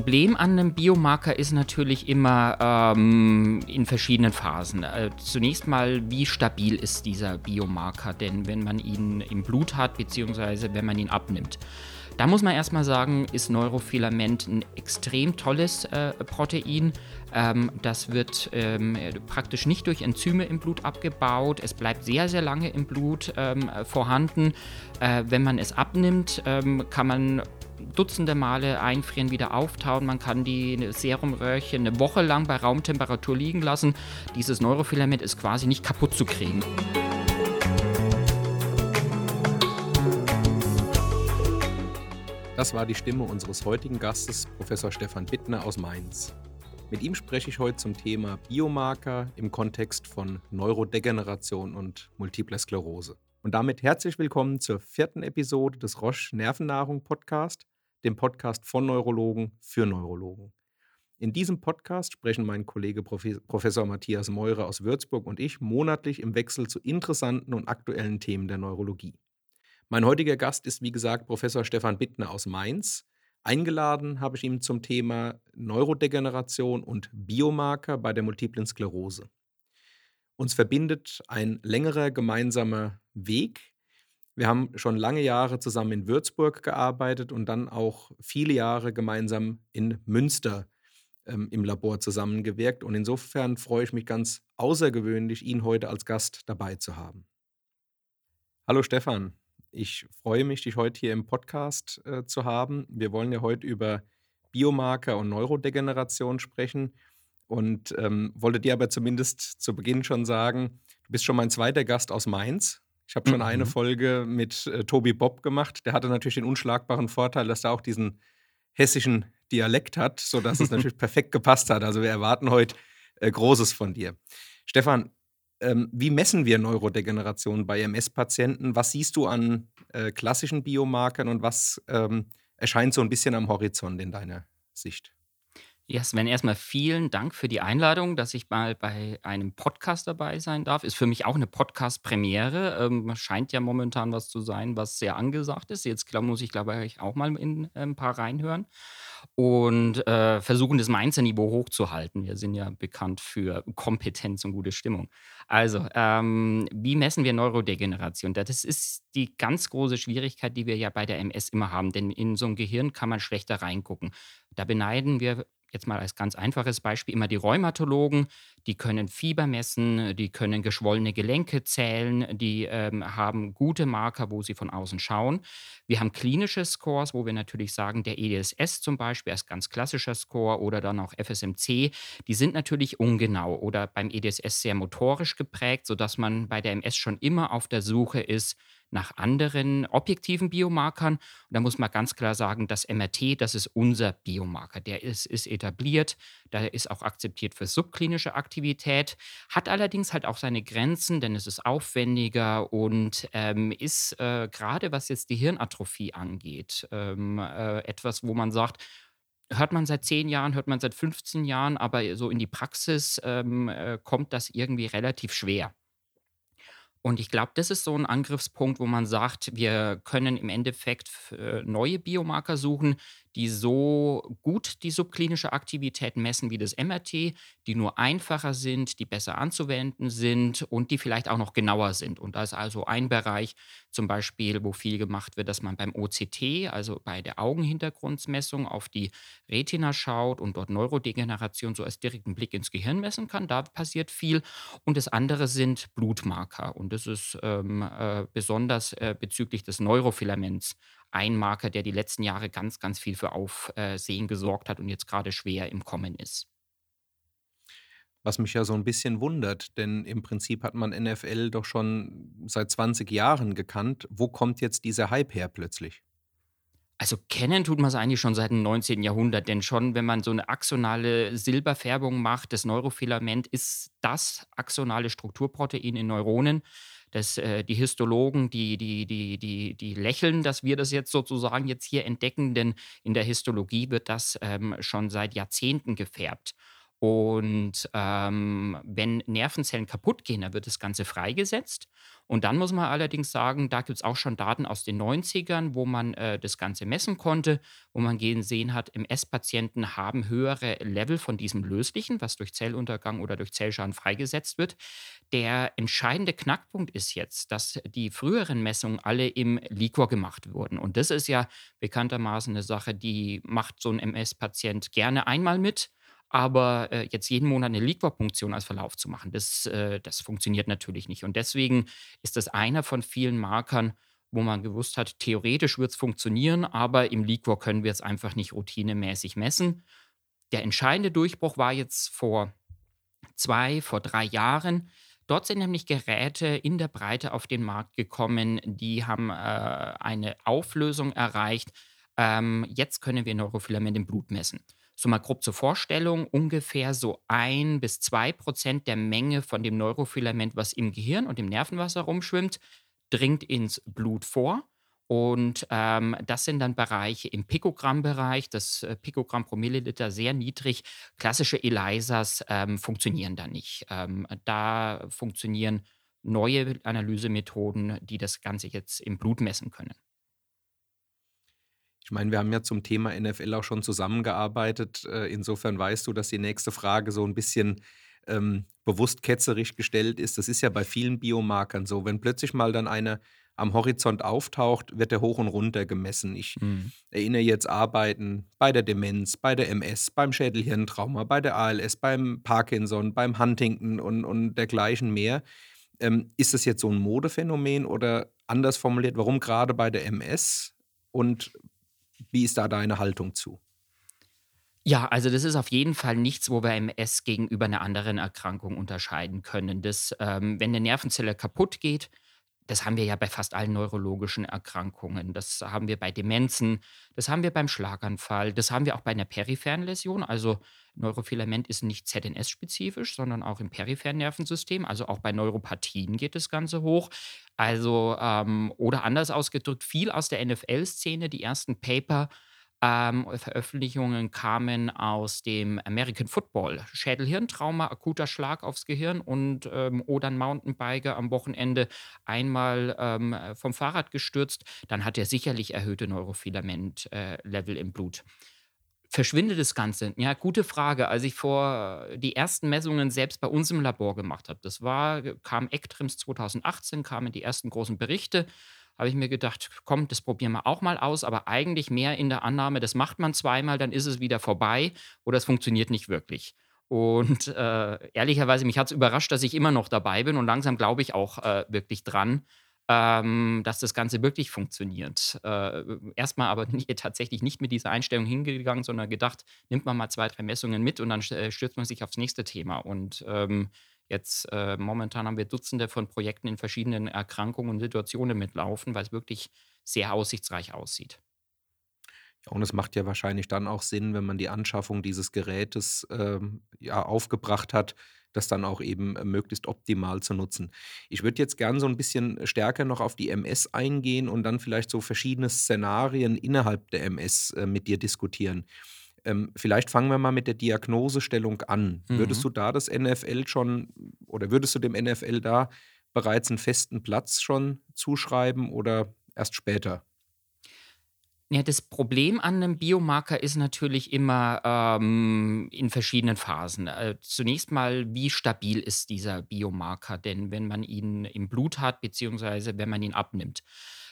Problem an einem Biomarker ist natürlich immer ähm, in verschiedenen Phasen. Äh, zunächst mal, wie stabil ist dieser Biomarker denn, wenn man ihn im Blut hat, beziehungsweise wenn man ihn abnimmt. Da muss man erstmal sagen, ist Neurofilament ein extrem tolles äh, Protein. Ähm, das wird ähm, praktisch nicht durch Enzyme im Blut abgebaut. Es bleibt sehr, sehr lange im Blut ähm, vorhanden. Äh, wenn man es abnimmt, ähm, kann man Dutzende Male einfrieren, wieder auftauen. Man kann die Serumröhrchen eine Woche lang bei Raumtemperatur liegen lassen. Dieses Neurofilament ist quasi nicht kaputt zu kriegen. Das war die Stimme unseres heutigen Gastes, Professor Stefan Bittner aus Mainz. Mit ihm spreche ich heute zum Thema Biomarker im Kontext von Neurodegeneration und Multipler Sklerose. Und damit herzlich willkommen zur vierten Episode des Roche Nervennahrung Podcast, dem Podcast von Neurologen für Neurologen. In diesem Podcast sprechen mein Kollege Professor Matthias Meurer aus Würzburg und ich monatlich im Wechsel zu interessanten und aktuellen Themen der Neurologie. Mein heutiger Gast ist, wie gesagt, Professor Stefan Bittner aus Mainz. Eingeladen habe ich ihn zum Thema Neurodegeneration und Biomarker bei der multiplen Sklerose. Uns verbindet ein längerer gemeinsamer Weg. Wir haben schon lange Jahre zusammen in Würzburg gearbeitet und dann auch viele Jahre gemeinsam in Münster ähm, im Labor zusammengewirkt. Und insofern freue ich mich ganz außergewöhnlich, ihn heute als Gast dabei zu haben. Hallo Stefan. Ich freue mich, dich heute hier im Podcast äh, zu haben. Wir wollen ja heute über Biomarker und Neurodegeneration sprechen und ähm, wollte dir aber zumindest zu Beginn schon sagen, du bist schon mein zweiter Gast aus Mainz. Ich habe schon mhm. eine Folge mit äh, Tobi Bob gemacht. Der hatte natürlich den unschlagbaren Vorteil, dass er auch diesen hessischen Dialekt hat, sodass es natürlich perfekt gepasst hat. Also wir erwarten heute äh, Großes von dir. Stefan, ähm, wie messen wir Neurodegeneration bei MS-Patienten? Was siehst du an äh, klassischen Biomarkern und was ähm, erscheint so ein bisschen am Horizont in deiner Sicht? Ja, Sven, erstmal vielen Dank für die Einladung, dass ich mal bei einem Podcast dabei sein darf. Ist für mich auch eine Podcast-Premiere. Ähm, scheint ja momentan was zu sein, was sehr angesagt ist. Jetzt glaub, muss ich, glaube ich, auch mal in äh, ein paar reinhören und äh, versuchen, das Mainzer-Niveau hochzuhalten. Wir sind ja bekannt für Kompetenz und gute Stimmung. Also, ähm, wie messen wir Neurodegeneration? Das ist die ganz große Schwierigkeit, die wir ja bei der MS immer haben, denn in so ein Gehirn kann man schlechter reingucken. Da beneiden wir jetzt mal als ganz einfaches Beispiel immer die Rheumatologen, die können Fieber messen, die können geschwollene Gelenke zählen, die ähm, haben gute Marker, wo sie von außen schauen. Wir haben klinische Scores, wo wir natürlich sagen, der EDSS zum Beispiel als ganz klassischer Score oder dann auch FSMC, die sind natürlich ungenau oder beim EDSS sehr motorisch geprägt, sodass man bei der MS schon immer auf der Suche ist, nach anderen objektiven Biomarkern. Und da muss man ganz klar sagen, das MRT, das ist unser Biomarker. Der ist, ist etabliert, der ist auch akzeptiert für subklinische Aktivität, hat allerdings halt auch seine Grenzen, denn es ist aufwendiger und ähm, ist äh, gerade was jetzt die Hirnatrophie angeht, ähm, äh, etwas, wo man sagt, hört man seit zehn Jahren, hört man seit 15 Jahren, aber so in die Praxis ähm, äh, kommt das irgendwie relativ schwer. Und ich glaube, das ist so ein Angriffspunkt, wo man sagt, wir können im Endeffekt äh, neue Biomarker suchen, die so gut die subklinische Aktivität messen wie das MRT, die nur einfacher sind, die besser anzuwenden sind und die vielleicht auch noch genauer sind. Und da ist also ein Bereich zum Beispiel, wo viel gemacht wird, dass man beim OCT, also bei der Augenhintergrundmessung, auf die Retina schaut und dort Neurodegeneration so als direkten Blick ins Gehirn messen kann. Da passiert viel. Und das andere sind Blutmarker. Und das ist ähm, äh, besonders äh, bezüglich des Neurofilaments ein Marker, der die letzten Jahre ganz, ganz viel für Aufsehen gesorgt hat und jetzt gerade schwer im Kommen ist. Was mich ja so ein bisschen wundert, denn im Prinzip hat man NFL doch schon seit 20 Jahren gekannt. Wo kommt jetzt dieser Hype her plötzlich? Also kennen tut man es eigentlich schon seit dem 19. Jahrhundert, denn schon, wenn man so eine axonale Silberfärbung macht, das Neurofilament ist das axonale Strukturprotein in Neuronen dass äh, die Histologen, die, die, die, die, die lächeln, dass wir das jetzt sozusagen jetzt hier entdecken, denn in der Histologie wird das ähm, schon seit Jahrzehnten gefärbt. Und ähm, wenn Nervenzellen kaputt gehen, dann wird das Ganze freigesetzt. Und dann muss man allerdings sagen, da gibt es auch schon Daten aus den 90ern, wo man äh, das Ganze messen konnte, wo man gesehen hat, MS-Patienten haben höhere Level von diesem Löslichen, was durch Zelluntergang oder durch Zellschaden freigesetzt wird. Der entscheidende Knackpunkt ist jetzt, dass die früheren Messungen alle im Liquor gemacht wurden. Und das ist ja bekanntermaßen eine Sache, die macht so ein MS-Patient gerne einmal mit aber äh, jetzt jeden Monat eine Liquor-Punktion als Verlauf zu machen, das, äh, das funktioniert natürlich nicht. Und deswegen ist das einer von vielen Markern, wo man gewusst hat, theoretisch wird es funktionieren, aber im Liquor können wir es einfach nicht routinemäßig messen. Der entscheidende Durchbruch war jetzt vor zwei, vor drei Jahren. Dort sind nämlich Geräte in der Breite auf den Markt gekommen, die haben äh, eine Auflösung erreicht. Ähm, jetzt können wir Neurofilament im Blut messen. So mal grob zur Vorstellung, ungefähr so ein bis zwei Prozent der Menge von dem Neurofilament, was im Gehirn und im Nervenwasser rumschwimmt, dringt ins Blut vor. Und ähm, das sind dann Bereiche im Pikogramm-Bereich, das äh, Pikogramm pro Milliliter sehr niedrig. Klassische ELISAs ähm, funktionieren da nicht. Ähm, da funktionieren neue Analysemethoden, die das Ganze jetzt im Blut messen können. Ich meine, wir haben ja zum Thema NFL auch schon zusammengearbeitet. Äh, insofern weißt du, dass die nächste Frage so ein bisschen ähm, bewusst ketzerisch gestellt ist. Das ist ja bei vielen Biomarkern so. Wenn plötzlich mal dann einer am Horizont auftaucht, wird er hoch und runter gemessen. Ich Mhm. erinnere jetzt Arbeiten bei der Demenz, bei der MS, beim Schädelhirntrauma, bei der ALS, beim Parkinson, beim Huntington und, und dergleichen mehr. Ähm, ist das jetzt so ein Modephänomen oder anders formuliert, warum gerade bei der MS und wie ist da deine Haltung zu? Ja, also das ist auf jeden Fall nichts, wo wir MS gegenüber einer anderen Erkrankung unterscheiden können. Das, ähm, wenn eine Nervenzelle kaputt geht, das haben wir ja bei fast allen neurologischen Erkrankungen. Das haben wir bei Demenzen, das haben wir beim Schlaganfall, das haben wir auch bei einer peripheren Läsion. Also Neurofilament ist nicht ZNS-spezifisch, sondern auch im peripheren Nervensystem. Also auch bei Neuropathien geht das Ganze hoch. Also, ähm, oder anders ausgedrückt, viel aus der NFL-Szene, die ersten Paper ähm, Veröffentlichungen kamen aus dem American Football. Schädel-Hirntrauma, akuter Schlag aufs Gehirn und ähm, oder ein Mountainbiker am Wochenende einmal ähm, vom Fahrrad gestürzt, dann hat er sicherlich erhöhte Neurofilament-Level im Blut. Verschwindet das Ganze? Ja, gute Frage. Als ich vor die ersten Messungen selbst bei uns im Labor gemacht habe, das war, kam ECTRIMS 2018, kamen die ersten großen Berichte habe ich mir gedacht, komm, das probieren wir auch mal aus, aber eigentlich mehr in der Annahme, das macht man zweimal, dann ist es wieder vorbei oder es funktioniert nicht wirklich. Und äh, ehrlicherweise, mich hat es überrascht, dass ich immer noch dabei bin und langsam glaube ich auch äh, wirklich dran, ähm, dass das Ganze wirklich funktioniert. Äh, erstmal aber nie, tatsächlich nicht mit dieser Einstellung hingegangen, sondern gedacht, nimmt man mal zwei, drei Messungen mit und dann äh, stürzt man sich aufs nächste Thema. Und ähm, Jetzt äh, momentan haben wir Dutzende von Projekten in verschiedenen Erkrankungen und Situationen mitlaufen, weil es wirklich sehr aussichtsreich aussieht. Ja, und es macht ja wahrscheinlich dann auch Sinn, wenn man die Anschaffung dieses Gerätes, ähm, ja, aufgebracht hat, das dann auch eben, äh, möglichst optimal zu nutzen. Ich würde jetzt gern so ein bisschen stärker noch auf die MS eingehen und dann vielleicht so verschiedene Szenarien innerhalb der MS, äh, mit dir diskutieren. Ähm, vielleicht fangen wir mal mit der Diagnosestellung an. Würdest Mhm. du da das NFL schon oder würdest du dem NFL da bereits einen festen Platz schon zuschreiben oder erst später? Ja, das Problem an einem Biomarker ist natürlich immer ähm, in verschiedenen Phasen. Äh, zunächst mal, wie stabil ist dieser Biomarker denn, wenn man ihn im Blut hat, beziehungsweise wenn man ihn abnimmt?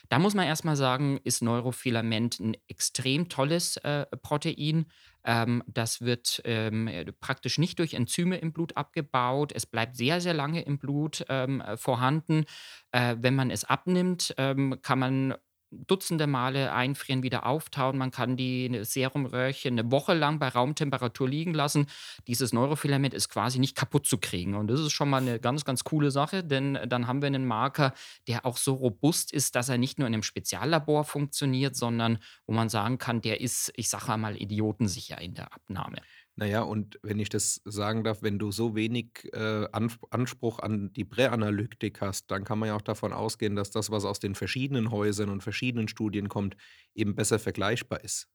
Da muss man erst mal sagen, ist Neurofilament ein extrem tolles äh, Protein. Ähm, das wird ähm, äh, praktisch nicht durch Enzyme im Blut abgebaut. Es bleibt sehr, sehr lange im Blut ähm, äh, vorhanden. Äh, wenn man es abnimmt, ähm, kann man Dutzende Male einfrieren, wieder auftauen. Man kann die Serumröhrchen eine Woche lang bei Raumtemperatur liegen lassen. Dieses Neurofilament ist quasi nicht kaputt zu kriegen und das ist schon mal eine ganz, ganz coole Sache, denn dann haben wir einen Marker, der auch so robust ist, dass er nicht nur in einem Speziallabor funktioniert, sondern wo man sagen kann, der ist, ich sage mal, idiotensicher in der Abnahme. Na ja, und wenn ich das sagen darf, wenn du so wenig, äh, Anspruch an die Präanalytik hast, dann kann man ja auch davon ausgehen, dass das, was aus den verschiedenen Häusern und verschiedenen Studien kommt, eben besser vergleichbar ist.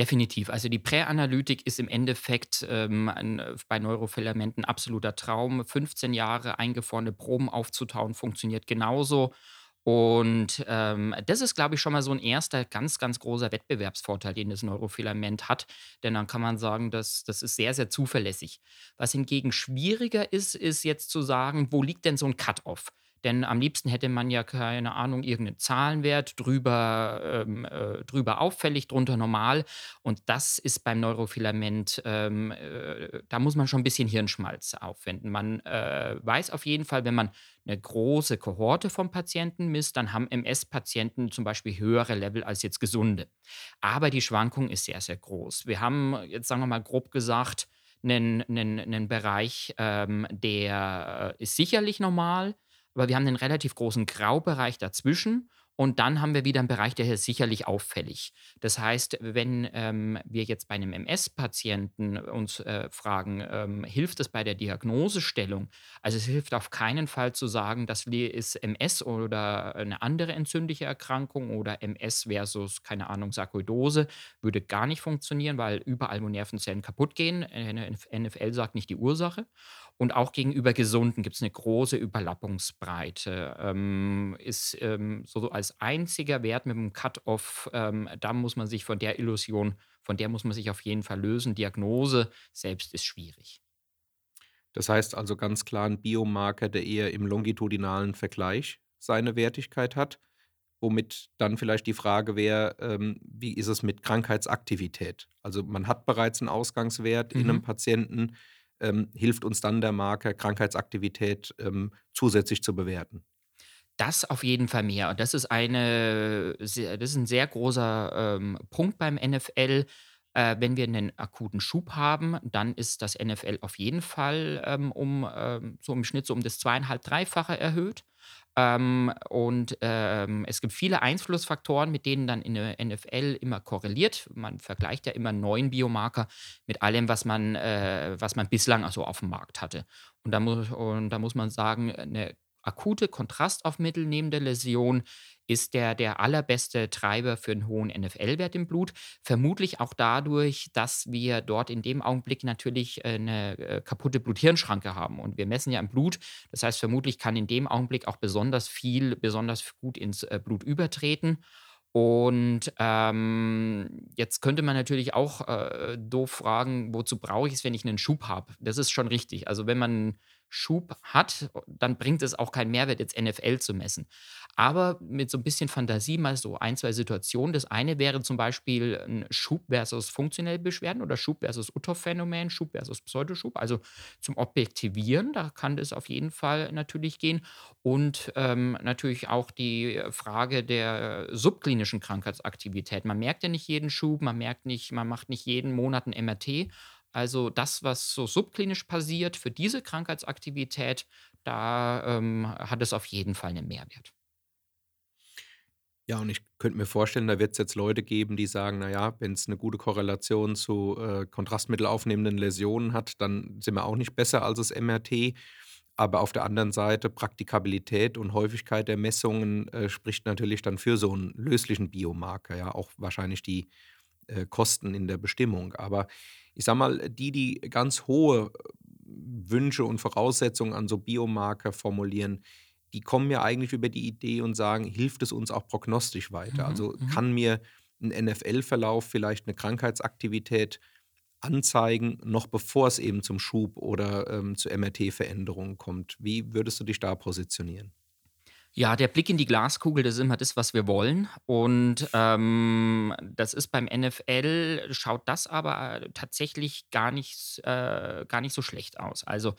Definitiv. Also die Präanalytik ist im Endeffekt ähm, ein, äh, bei Neurofilamenten absoluter Traum. 15 Jahre eingefrorene Proben aufzutauen, funktioniert genauso. Und ähm, das ist, glaube ich, schon mal so ein erster ganz, ganz großer Wettbewerbsvorteil, den das Neurofilament hat. Denn dann kann man sagen, dass das ist sehr, sehr zuverlässig. Was hingegen schwieriger ist, ist jetzt zu sagen, wo liegt denn so ein Cut-off? Denn am liebsten hätte man ja, keine Ahnung, irgendeinen Zahlenwert, drüber, ähm, äh, drüber auffällig, drunter normal. Und das ist beim Neurofilament, ähm, äh, da muss man schon ein bisschen Hirnschmalz aufwenden. Man äh, weiß auf jeden Fall, wenn man eine große Kohorte von Patienten misst, dann haben MS-Patienten zum Beispiel höhere Level als jetzt gesunde. Aber die Schwankung ist sehr, sehr groß. Wir haben jetzt, sagen wir mal, grob gesagt, einen, einen, einen Bereich, ähm, der ist sicherlich normal, aber wir haben einen relativ großen Graubereich dazwischen und dann haben wir wieder einen Bereich, der ist sicherlich auffällig. Das heißt, wenn ähm, wir jetzt bei einem MS-Patienten uns äh, fragen, ähm, hilft es bei der Diagnosestellung? Also es hilft auf keinen Fall zu sagen, das ist MS oder eine andere entzündliche Erkrankung oder MS versus, keine Ahnung, Sarkoidose, würde gar nicht funktionieren, weil überall, wo Nervenzellen kaputt gehen, NFL sagt nicht die Ursache. Und auch gegenüber Gesunden gibt es eine große Überlappungsbreite. Ähm, ist ähm, so als einziger Wert mit dem Cut-off, ähm, da muss man sich von der Illusion, von der muss man sich auf jeden Fall lösen. Diagnose selbst ist schwierig. Das heißt also ganz klar ein Biomarker, der eher im longitudinalen Vergleich seine Wertigkeit hat, womit dann vielleicht die Frage wäre, ähm, wie ist es mit Krankheitsaktivität? Also man hat bereits einen Ausgangswert in einem Mhm. Patienten, ähm, hilft uns dann der Marker Krankheitsaktivität ähm, zusätzlich zu bewerten. Das auf jeden Fall mehr. Und das ist eine das ist ein sehr großer, ähm, Punkt beim NFL. Äh, wenn wir einen akuten Schub haben, dann ist das NFL auf jeden Fall, ähm, um, ähm so im Schnitt so um das zweieinhalb, dreifache erhöht. Ähm, und, ähm, es gibt viele Einflussfaktoren, mit denen dann in der NFL immer korreliert. Man vergleicht ja immer neuen Biomarker mit allem, was man äh, was man bislang also auf dem Markt hatte. Und da muss und da muss man sagen, 'ne akute kontrastaufmittelnehmende Läsion ist der der allerbeste Treiber für einen hohen NFL-Wert im Blut. Vermutlich auch dadurch, dass wir dort in dem Augenblick natürlich, äh, 'ne, äh, kaputte Blut-Hirn-Schranke haben und wir messen ja im Blut. Das heißt, vermutlich kann in dem Augenblick auch besonders viel besonders gut ins, äh, Blut übertreten. Und, ähm, jetzt könnte man natürlich auch, äh, doof fragen: „Wozu brauche ich es, wenn ich einen Schub habe?“ Das ist schon richtig. Also, wenn man Schub hat, dann bringt es auch keinen Mehrwert, jetzt NFL zu messen. Aber mit so ein bisschen Fantasie mal so ein 2 Situationen. Das eine wäre zum Beispiel 'n Schub versus funktionelle Beschwerden oder Schub versus Uthoff-Phänomen, Schub versus Pseudoschub. Also, zum Objektivieren, da kann das auf jeden Fall natürlich gehen. Und, ähm, natürlich auch die Frage der subklinischen Krankheitsaktivität. Man merkt ja nicht jeden Schub, man merkt nicht man macht nicht jeden Monat 'n MRT. Also, das, was so subklinisch passiert für diese Krankheitsaktivität, da, ähm, hat es auf jeden Fall 'nen Mehrwert. Ja, und ich könnte mir vorstellen, da wird es jetzt Leute geben, die sagen, na ja, wenn es 'ne gute Korrelation zu, äh, kontrastmittelaufnehmenden Läsionen hat, dann sind wir auch nicht besser als das MRT. Aber auf der anderen Seite Praktikabilität und Häufigkeit der Messungen, äh, spricht natürlich dann für so einen löslichen Biomarker, ja, auch wahrscheinlich die, äh, Kosten in der Bestimmung. Aber ich sage mal, die, die ganz hohe äh, Wünsche und Voraussetzungen an so Biomarker formulieren, die kommen ja eigentlich über die Idee und sagen: „Hilft es uns auch prognostisch weiter?“ Mhm, Also, mhm. kann mir ein NFL-Verlauf vielleicht eine Krankheitsaktivität anzeigen, noch bevor es eben zum Schub oder, ähm, zu MRT-Veränderungen kommt. Wie würdest du dich da positionieren? Ja, der Blick in die Glaskugel, das ist immer das, was wir wollen. Und, ähm, das ist beim NFL schaut das aber, äh, tatsächlich gar nicht äh, gar nicht so schlecht aus. Also,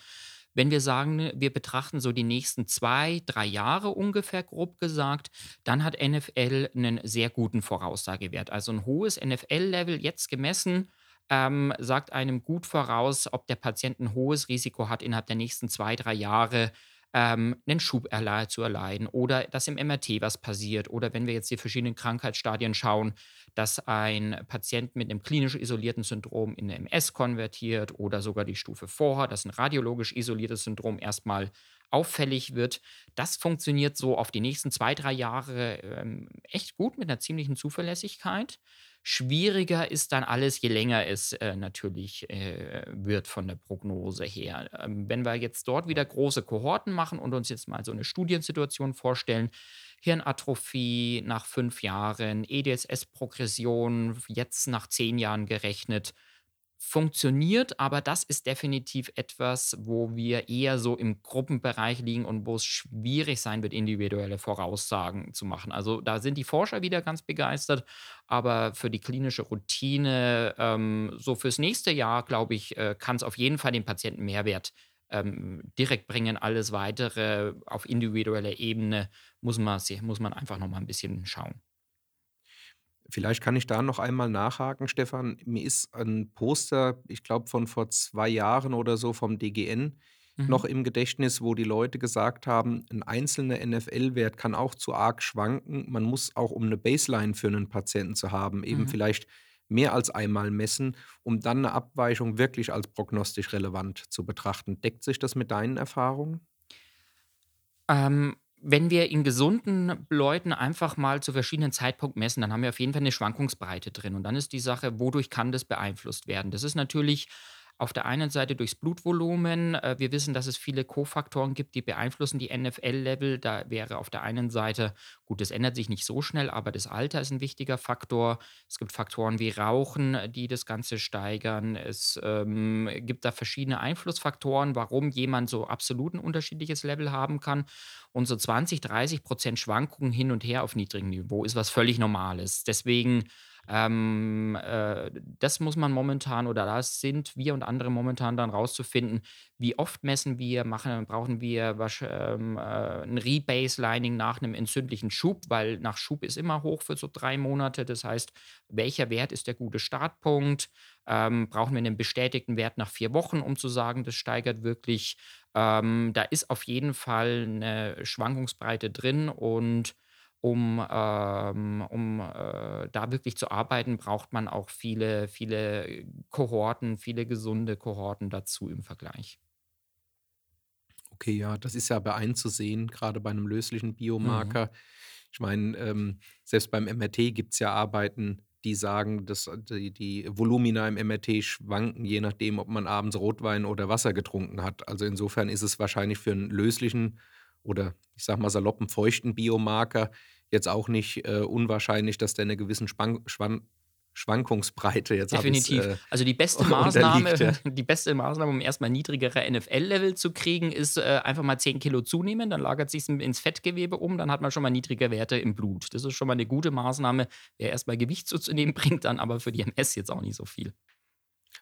wenn wir sagen, ne, wir betrachten so die nächsten 2, 3 Jahre ungefähr grob gesagt, dann hat NFL einen sehr guten Voraussagewert. Also, ein hohes NFL-Level jetzt gemessen, ähm, sagt einem gut voraus, ob der Patient ein hohes Risiko hat, innerhalb der nächsten 2, 3 Jahre ähm, 'nen Schub zu erleiden oder dass im MRT was passiert oder wenn wir jetzt die verschiedenen Krankheitsstadien schauen, dass ein Patient mit einem klinisch isolierten Syndrom in 'ne MS konvertiert oder sogar die Stufe vorher, dass ein radiologisch isoliertes Syndrom erstmal auffällig wird. Das funktioniert so auf die nächsten 2 3 Jahre, ähm, echt gut mit einer ziemlichen Zuverlässigkeit. Schwieriger ist dann alles, je länger es äh, natürlich äh, wird von der Prognose her. Ähm, wenn wir jetzt dort wieder große Kohorten machen und uns jetzt mal so eine Studiensituation vorstellen, Hirnatrophie nach fünf Jahren, EDSS-Progression jetzt nach zehn Jahren gerechnet, funktioniert, aber das ist definitiv etwas, wo wir eher so im Gruppenbereich liegen und wo es schwierig sein wird, individuelle Voraussagen zu machen. Also da sind die Forscher wieder ganz begeistert, aber für die klinische Routine, ähm, so fürs nächste Jahr, glaube ich, äh, kann es auf jeden Fall den Patienten Mehrwert ähm, direkt bringen. Alles weitere auf individueller Ebene muss man, muss man einfach noch mal ein bisschen schauen. Vielleicht kann ich da noch einmal nachhaken, Stefan. Mir ist ein Poster, ich glaube, von vor zwei Jahren oder so vom DGN Mhm. noch im Gedächtnis, wo die Leute gesagt haben, ein einzelner NFL-Wert kann auch zu arg schwanken. Man muss auch, um eine Baseline für einen Patienten zu haben, eben Mhm. vielleicht mehr als einmal messen, um dann eine Abweichung wirklich als prognostisch relevant zu betrachten. Deckt sich das mit deinen Erfahrungen? Ähm, wenn wir in gesunden Leuten einfach mal zu verschiedenen Zeitpunkten messen, dann haben wir auf jeden Fall eine Schwankungsbreite drin. Und dann ist die Sache, wodurch kann das beeinflusst werden? Das ist natürlich auf der einen Seite durchs Blutvolumen. Äh, wir wissen, dass es viele Kofaktoren gibt, die beeinflussen die NFL-Level. Da wäre auf der einen Seite, gut, das ändert sich nicht so schnell, aber das Alter ist ein wichtiger Faktor. Es gibt Faktoren wie Rauchen, die das Ganze steigern. Es ähm, gibt da verschiedene Einflussfaktoren, warum jemand so absolut ein unterschiedliches Level haben kann. Und so 20, 30 Prozent Schwankungen hin und her auf niedrigem Niveau ist was völlig Normales. Deswegen, ähm, äh, das muss man momentan oder das sind wir und andere momentan dann rauszufinden, wie oft messen wir, machen, brauchen wir wahrsch- ähm, äh, ein Rebaselining nach einem entzündlichen Schub, weil nach Schub ist immer hoch für so drei Monate. Das heißt, welcher Wert ist der gute Startpunkt? Ähm, brauchen wir einen bestätigten Wert nach vier Wochen, um zu sagen, das steigert wirklich ähm, da ist auf jeden Fall eine Schwankungsbreite drin und um, ähm, um äh, da wirklich zu arbeiten, braucht man auch viele, viele Kohorten, viele gesunde Kohorten dazu im Vergleich. Okay, ja, das ist ja bei einzusehen, gerade bei einem löslichen Mhm. Biomarker. Ich meine, ähm, selbst beim MRT gibt es ja Arbeiten, die sagen, dass äh, die, die Volumina im MRT schwanken, je nachdem, ob man abends Rotwein oder Wasser getrunken hat. Also insofern ist es wahrscheinlich für einen löslichen oder ich sag mal saloppen feuchten Biomarker jetzt auch nicht äh, unwahrscheinlich, dass der eine gewissen Span Schwan Schwankungsbreite, jetzt es Definitiv. äh, Also, die beste. Maßnahme Ja. die beste Maßnahme, um erst mal niedrigere NFL-Level zu kriegen, ist, äh, einfach mal 10 Kilo zunehmen, dann lagert sich's in ins Fettgewebe um, dann hat man schon mal niedrige Werte im Blut. Das ist schon mal eine gute Maßnahme. Wer erst mal Gewicht zuzunehmen, bringt dann aber für die MS jetzt auch nicht so viel.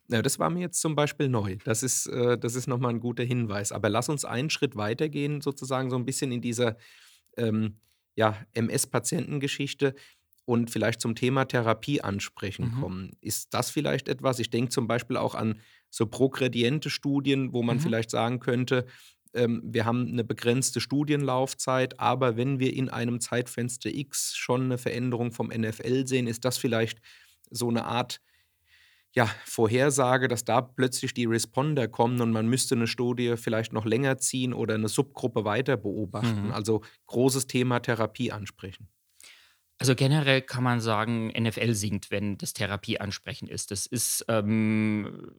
Ja, das war mir jetzt zum Beispiel neu. Das ist, äh, das ist nochmal ein guter Hinweis. Aber lass uns einen Schritt weitergehen, sozusagen so ein bisschen in dieser ähm, ja, MS-Patientengeschichte und vielleicht zum Thema Therapie ansprechen Mhm, kommen. Ist das vielleicht etwas? Ich denke zum Beispiel auch an so progrediente Studien, wo man mhm. vielleicht sagen könnte, ähm, wir haben eine begrenzte Studienlaufzeit, aber wenn wir in einem Zeitfenster X schon eine Veränderung vom NFL sehen, ist das vielleicht so eine Art ja, Vorhersage, dass da plötzlich die Responder kommen und man müsste eine Studie vielleicht noch länger ziehen oder eine Subgruppe weiter beobachten. Mhm. Also, großes Thema Therapie ansprechen. Also, generell kann man sagen, NFL sinkt, wenn das Therapie ansprechend ist. Das ist, ähm,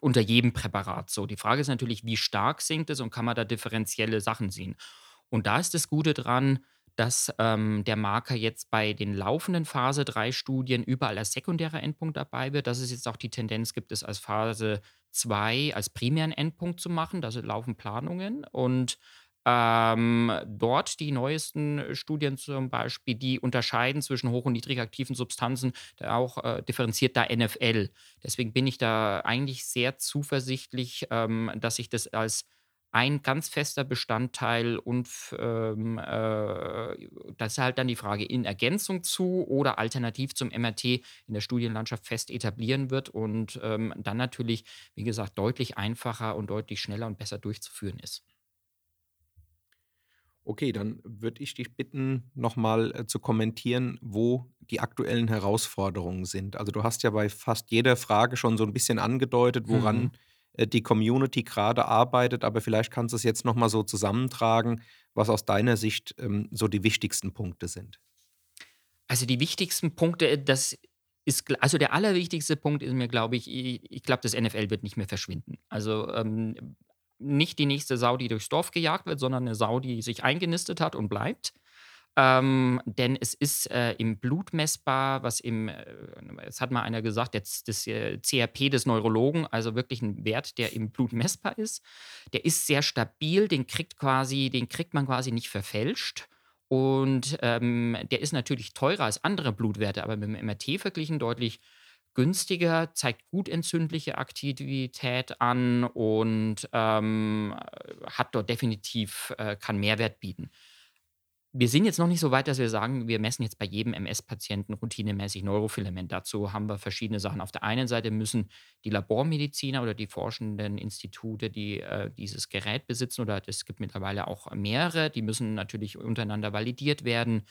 unter jedem Präparat so. Die Frage ist natürlich, wie stark sinkt es und kann man da differenzielle Sachen sehen? Und da ist das Gute dran, dass, ähm, der Marker jetzt bei den laufenden Phase-3-Studien überall als sekundärer Endpunkt dabei wird, dass es jetzt auch die Tendenz gibt, es als Phase 2 als primären Endpunkt zu machen. Da laufen Planungen und ähm, dort die neuesten Studien zum Beispiel, die unterscheiden zwischen hoch und niedrig aktiven Substanzen, auch äh, differenziert da NFL. Deswegen bin ich da eigentlich sehr zuversichtlich, ähm, dass ich das als ein ganz fester Bestandteil und ähm, äh, das ist halt dann die Frage, in Ergänzung zu oder alternativ zum MRT in der Studienlandschaft fest etablieren wird und, ähm, dann natürlich, wie gesagt, deutlich einfacher und deutlich schneller und besser durchzuführen ist. Okay, dann würde ich dich bitten, nochmal äh, zu kommentieren, wo die aktuellen Herausforderungen sind. Also, du hast ja bei fast jeder Frage schon so ein bisschen angedeutet, Mhm. woran, äh, die Community gerade arbeitet, aber vielleicht kannst du es jetzt noch mal so zusammentragen, was aus deiner Sicht, ähm, so die wichtigsten Punkte sind. Also, die wichtigsten Punkte, das ist, also der allerwichtigste Punkt ist mir, glaube ich, ich, ich glaube, das NFL wird nicht mehr verschwinden. Also ähm, nicht die nächste Sau, die durchs Dorf gejagt wird, sondern eine Sau, die sich eingenistet hat und bleibt. Ähm, denn es ist äh, im Blut messbar, was im, äh, es hat mal einer gesagt, jetzt das äh, CRP des Neurologen, also wirklich ein Wert, der im Blut messbar ist. Der ist sehr stabil, den kriegt quasi, den kriegt man quasi nicht verfälscht. Und ähm, der ist natürlich teurer als andere Blutwerte, aber mit dem MRT verglichen deutlich günstiger, zeigt gut entzündliche Aktivität an und ähm, hat dort definitiv, äh, kann Mehrwert bieten. Wir sind jetzt noch nicht so weit, dass wir sagen, wir messen jetzt bei jedem MS-Patienten routinemäßig Neurofilament. Dazu haben wir verschiedene Sachen. Auf der einen Seite müssen die Labormediziner oder die forschenden Institute, die äh, dieses Gerät besitzen, oder es gibt mittlerweile auch mehrere, die müssen natürlich untereinander validiert werden.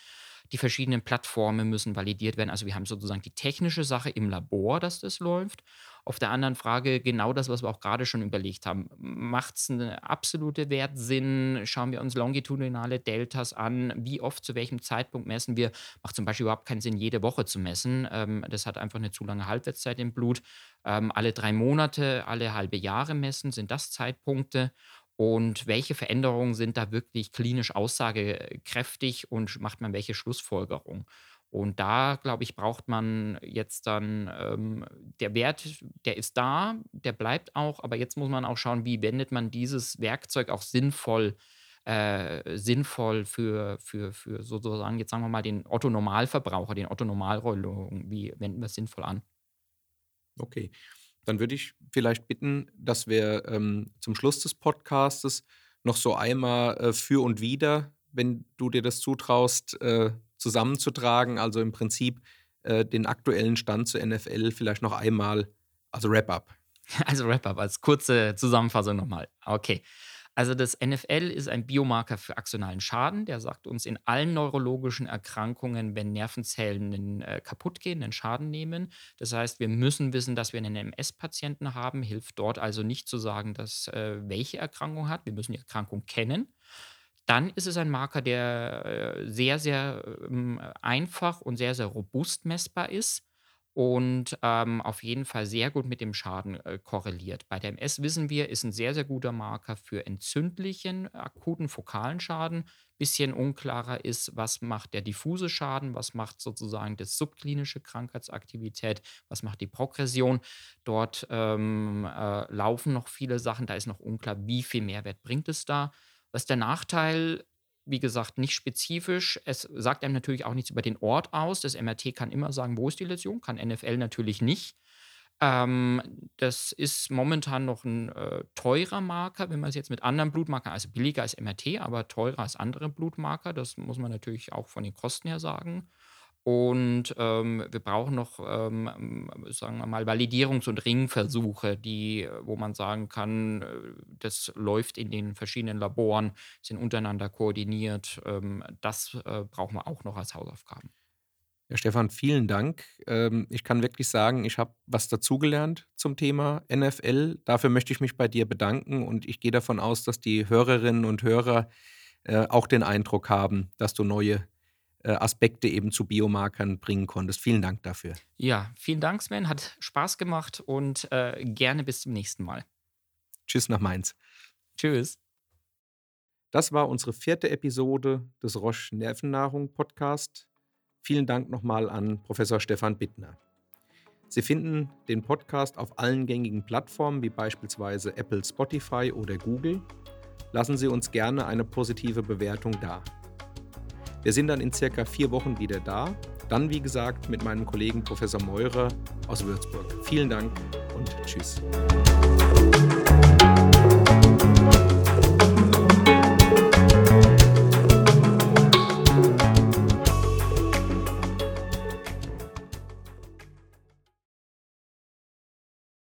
Die verschiedenen Plattformen müssen validiert werden. Also wir haben sozusagen die technische Sache im Labor, dass das läuft. Auf der anderen Frage genau das, was wir auch gerade schon überlegt haben. Macht es eine absolute Wert Sinn? Schauen wir uns longitudinale Deltas an? Wie oft, zu welchem Zeitpunkt messen wir? Macht zum Beispiel überhaupt keinen Sinn, jede Woche zu messen. Ähm, das hat einfach eine zu lange Halbwertszeit im Blut. Ähm, alle drei Monate, alle halbe Jahre messen, sind das Zeitpunkte? Und welche Veränderungen sind da wirklich klinisch aussagekräftig und macht man welche Schlussfolgerung? Und da, glaube ich, braucht man jetzt dann, ähm, der Wert, der ist da, der bleibt auch, aber jetzt muss man auch schauen, wie wendet man dieses Werkzeug auch sinnvoll, äh, sinnvoll für, für, für sozusagen, jetzt sagen wir mal, den Otto-Normalverbraucher, den Otto-Normalrollung, wie wenden wir es sinnvoll an? Okay. Dann würde ich vielleicht bitten, dass wir ähm, zum Schluss des Podcastes noch so einmal äh, für und wieder, wenn du dir das zutraust, äh, zusammenzutragen. Also im Prinzip äh, den aktuellen Stand zur NFL vielleicht noch einmal, also Wrap-up. Also Wrap-up als kurze Zusammenfassung nochmal. Okay. Also das NFL ist ein Biomarker für axonalen Schaden. Der sagt uns in allen neurologischen Erkrankungen, wenn Nervenzellen äh, kaputt gehen, einen Schaden nehmen. Das heißt, wir müssen wissen, dass wir einen MS-Patienten haben. Hilft dort also nicht zu sagen, dass äh, welche Erkrankung hat. Wir müssen die Erkrankung kennen. Dann ist es ein Marker, der äh, sehr, sehr ähm, einfach und sehr, sehr robust messbar ist und ähm, auf jeden Fall sehr gut mit dem Schaden äh, korreliert. Bei der MS wissen wir, ist ein sehr, sehr guter Marker für entzündlichen, akuten fokalen Schaden. Bisschen unklarer ist, was macht der diffuse Schaden, was macht sozusagen das subklinische Krankheitsaktivität, was macht die Progression. Dort ähm, äh, laufen noch viele Sachen, da ist noch unklar, wie viel Mehrwert bringt es da. Was der Nachteil? Wie gesagt, nicht spezifisch. Es sagt einem natürlich auch nichts über den Ort aus. Das MRT kann immer sagen, wo ist die Läsion, kann NFL natürlich nicht. Ähm, das ist momentan noch ein äh, teurer Marker, wenn man es jetzt mit anderen Blutmarkern, also billiger als MRT, aber teurer als andere Blutmarker. Das muss man natürlich auch von den Kosten her sagen. Und ähm, wir brauchen noch, ähm, sagen wir mal, Validierungs- und Ringversuche, die, wo man sagen kann, äh, das läuft in den verschiedenen Laboren, sind untereinander koordiniert. Ähm, das äh, brauchen wir auch noch als Hausaufgaben. Ja, Stefan, vielen Dank. Ähm, ich kann wirklich sagen, ich habe was dazugelernt zum Thema NFL. Dafür möchte ich mich bei dir bedanken und ich gehe davon aus, dass die Hörerinnen und Hörer äh, auch den Eindruck haben, dass du neue äh, Aspekte eben zu Biomarkern bringen konntest. Vielen Dank dafür. Ja, vielen Dank, Sven. Hat Spaß gemacht und äh, gerne bis zum nächsten Mal. Tschüss nach Mainz. Tschüss. Das war unsere vierte Episode des Roche Nervennahrung Podcast. Vielen Dank nochmal an Professor Stefan Bittner. Sie finden den Podcast auf allen gängigen Plattformen wie beispielsweise Apple, Spotify oder Google. Lassen Sie uns gerne eine positive Bewertung da. Wir sind dann in circa vier Wochen wieder da. Dann, wie gesagt, mit meinem Kollegen Professor Meurer aus Würzburg. Vielen Dank und tschüss.